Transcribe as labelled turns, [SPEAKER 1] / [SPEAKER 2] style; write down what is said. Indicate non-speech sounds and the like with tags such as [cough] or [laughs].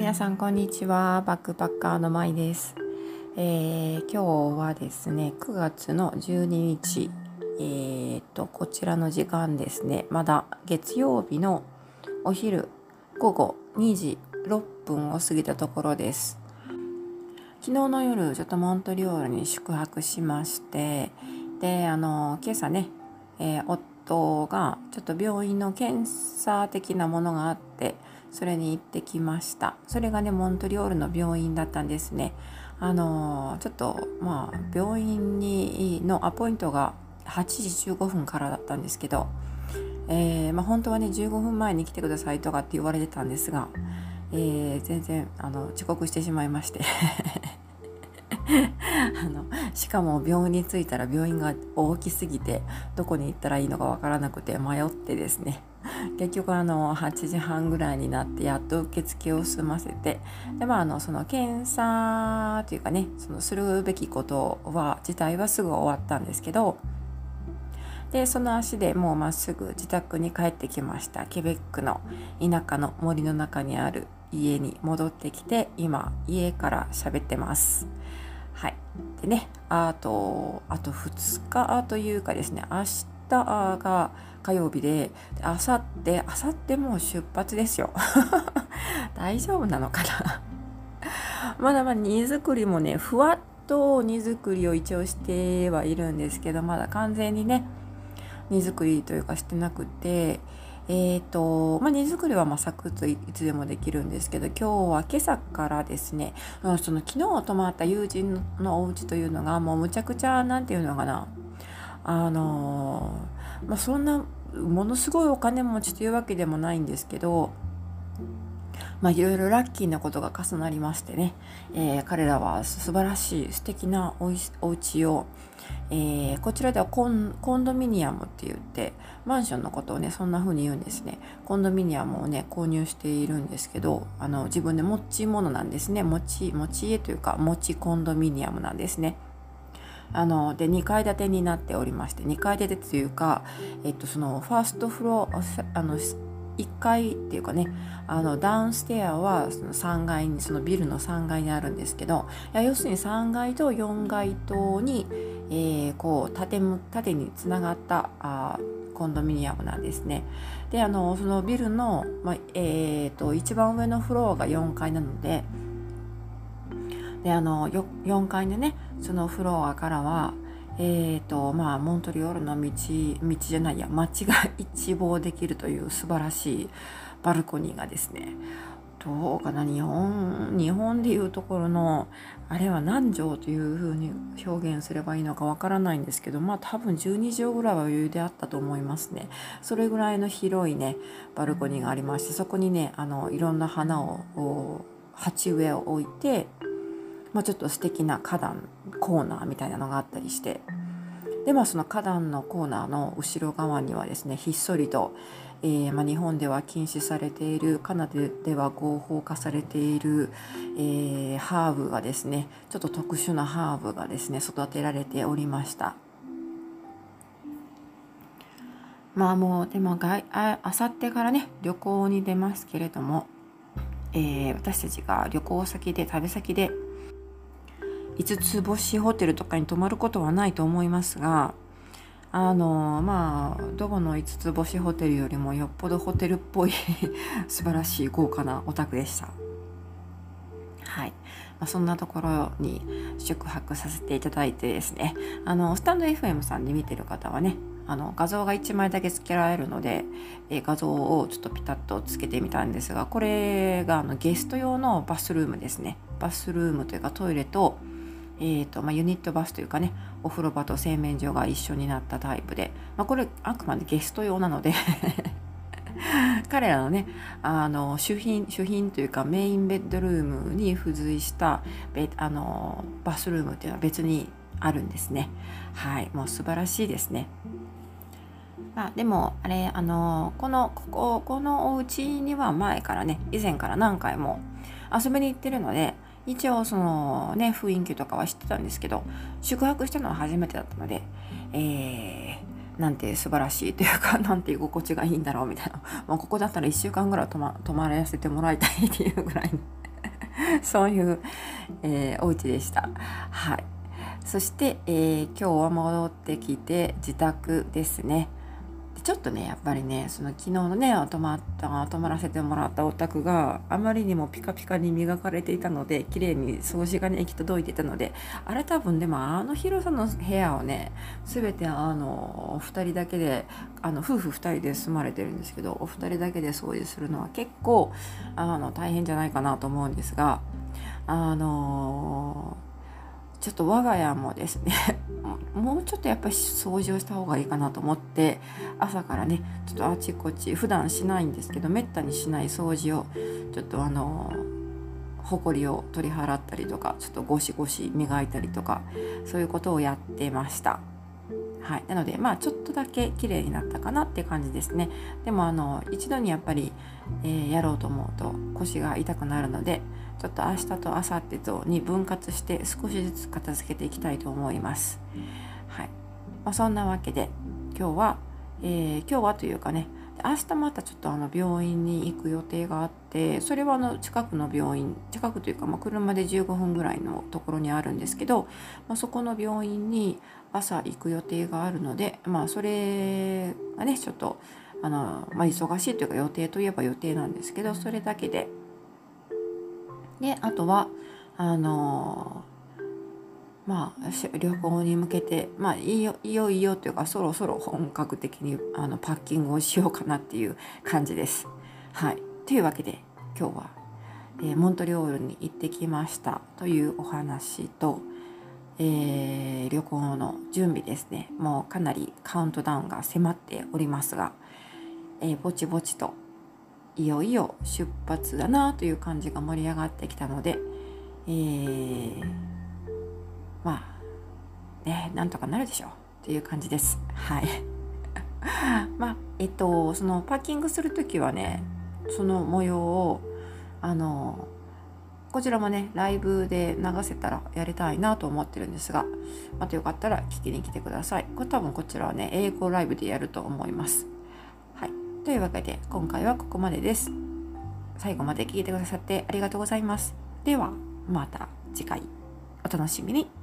[SPEAKER 1] 皆さんこんにちは。バックパッカーのまいです、えー今日はですね9月の12日えー、とこちらの時間ですね。まだ月曜日のお昼午後2時6分を過ぎたところです。昨日の夜ちょっとモントリオールに宿泊しましてであの今朝ね、えー夫がちょっと病院の検査的なものがあってそれに行ってきました。それがねモントリオールの病院だったんですね。あのちょっとまあ病院にのアポイントが8時15分からだったんですけど、えーまあ、本当はね15分前に来てくださいとかって言われてたんですが、えー全然あの遅刻してしまいまして。[laughs] あのしかも病院に着いたら病院が大きすぎてどこに行ったらいいのかわからなくて迷ってですね。結局あの8時半ぐらいになってやっと受付を済ませてでまああのその検査というかねそのするべきことは自体はすぐ終わったんですけどでその足でもうまっすぐ自宅に帰ってきました。ケベックの田舎の森の中にある家に戻ってきて今家から喋ってます。はい。でねあとあと2日というかですね明日が火曜日であさってあさってもう出発ですよ。[laughs] 大丈夫なのかな？[laughs] まだまだ荷造りもねふわっと荷造りを一応してはいるんですけどまだ完全にね荷造りというかしてなくてえーとまあ、荷造りはまあサクッといつでもできるんですけど今日は今朝からですねその昨日泊まった友人のお家というのがもうむちゃくちゃ何て言うのかなあのまあ、そんなものすごいお金持ちというわけでもないんですけどまあいろいろラッキーなことが重なりましてね、えー彼らは素晴らしい素敵なおいお家を、えーこちらではコンドミニアムって言ってマンションのことをねそんな風に言うんですね。コンドミニアムをね購入しているんですけどあの自分で持ち物なんですね。持ち持ち家というか持ちコンドミニアムなんですね。あので2階建てになっておりまして2階建てというか、えっと、そのファーストフロアあの1階っていうかねあのダウンステアはその3階にそのビルの3階にあるんですけどいや要するに3階と4階とに、えーこう縦縦につながったあコンドミニアムなんですね。であのそのビルの、まあえー、と一番上のフロアが4階なのでであの4階でねそのフロアからはえーとまあ、モントリオールの道道じゃないや街が一望できるという素晴らしいバルコニーがですねどうかな日本日本でいうところのあれは何畳というふうに表現すればいいのかわからないんですけどまあ多分12畳ぐらいは余裕であったと思いますね。それぐらいの広いねバルコニーがありましてそこにねあのいろんな花を鉢植えを置いてまあ、ちょっと素敵な花壇コーナーみたいなのがあったりしてでまあその花壇のコーナーの後ろ側にはですねひっそりと、えーまあ、日本では禁止されているカナダでは合法化されている、えーハーブがですねちょっと特殊なハーブがですね育てられておりました。まあもうでもあさってからね旅行に出ますけれども、えー私たちが旅行先で旅先で5つ星ホテルとかに泊まることはないと思いますがあのまあどこの5つ星ホテルよりもよっぽどホテルっぽい [laughs] 素晴らしい豪華なお宅でした。はい、まあ、そんなところに宿泊させていただいてですね。あのスタンド FM さんで見てる方はねあの画像が1枚だけ付けられるので、え画像をちょっとピタッとつけてみたんですがこれがあのゲスト用のバスルームですね。バスルームというかトイレと,、えーとまあ、ユニットバスというかねお風呂場と洗面所が一緒になったタイプで、まあ、これあくまでゲスト用なので [laughs] 彼らのねあの主品主品というかメインベッドルームに付随したベあのバスルームっていうのは別にあるんですね。はいもう素晴らしいですね。あ、でもあれあのこのこここのお家には前からね以前から何回も遊びに行ってるので一応そのね雰囲気とかは知ってたんですけど宿泊したのは初めてだったのでえーなんて素晴らしいというか [laughs] なんて居心地がいいんだろうみたいなもうここだったら1週間ぐらい泊ま泊まらせてもらいたいっていうぐらい [laughs] そういう、えー、お家でした。はい。そして、えー、今日は戻ってきて自宅ですね。ちょっとねやっぱりねその昨日のね泊まった泊まらせてもらったお宅があまりにもピカピカに磨かれていたので綺麗に掃除がね行き届いていたのであれ多分でもあの広さの部屋をね全てあのお二人だけであの夫婦2人で住まれてるんですけどお二人だけで掃除するのは結構あの大変じゃないかなと思うんですがあのーちょっと我が家もですね [laughs] もうちょっとやっぱり掃除をした方がいいかなと思って朝からねちょっとあちこち普段しないんですけどめったにしない掃除をちょっとあのほこりを取り払ったりとかちょっとゴシゴシ磨いたりとかそういうことをやってました。はい、なのでまあちょっとだけ綺麗になったかなって感じですね。でもあの一度にやっぱり、えー、やろうと思うと腰が痛くなるのでちょっと明日と明後日とに分割して少しずつ片付けていきたいと思います。はい。まあ、そんなわけで今日は、えー、今日はというかね明日またちょっとあの病院に行く予定があってそれはあの近くの病院近くというか、まあ、車で15分ぐらいのところにあるんですけど、まあ、そこの病院に朝行く予定があるので、まあ、それがねちょっとあの、まあ、忙しいというか予定といえば予定なんですけどそれだけで。であとはあのまあ旅行に向けてまあいいよいいよいいよというかそろそろ本格的にあのパッキングをしようかなっていう感じです。はい、というわけで今日は、えー、モントリオールに行ってきましたというお話と、えー、旅行の準備ですねもうかなりカウントダウンが迫っておりますが、えー、ぼちぼちといよいよ出発だなという感じが盛り上がってきたので、えー、まあねなんとかなるでしょうっていう感じです。はい [laughs] まあえっとそのパーキングする時はねその模様をあのこちらもねライブで流せたらやりたいなと思ってるんですがまたよかったら聞きに来てくださいこれ多分こちらはね英語ライブでやると思いますはいというわけで今回はここまでです。最後まで聞いてくださってありがとうございます。ではまた次回お楽しみに。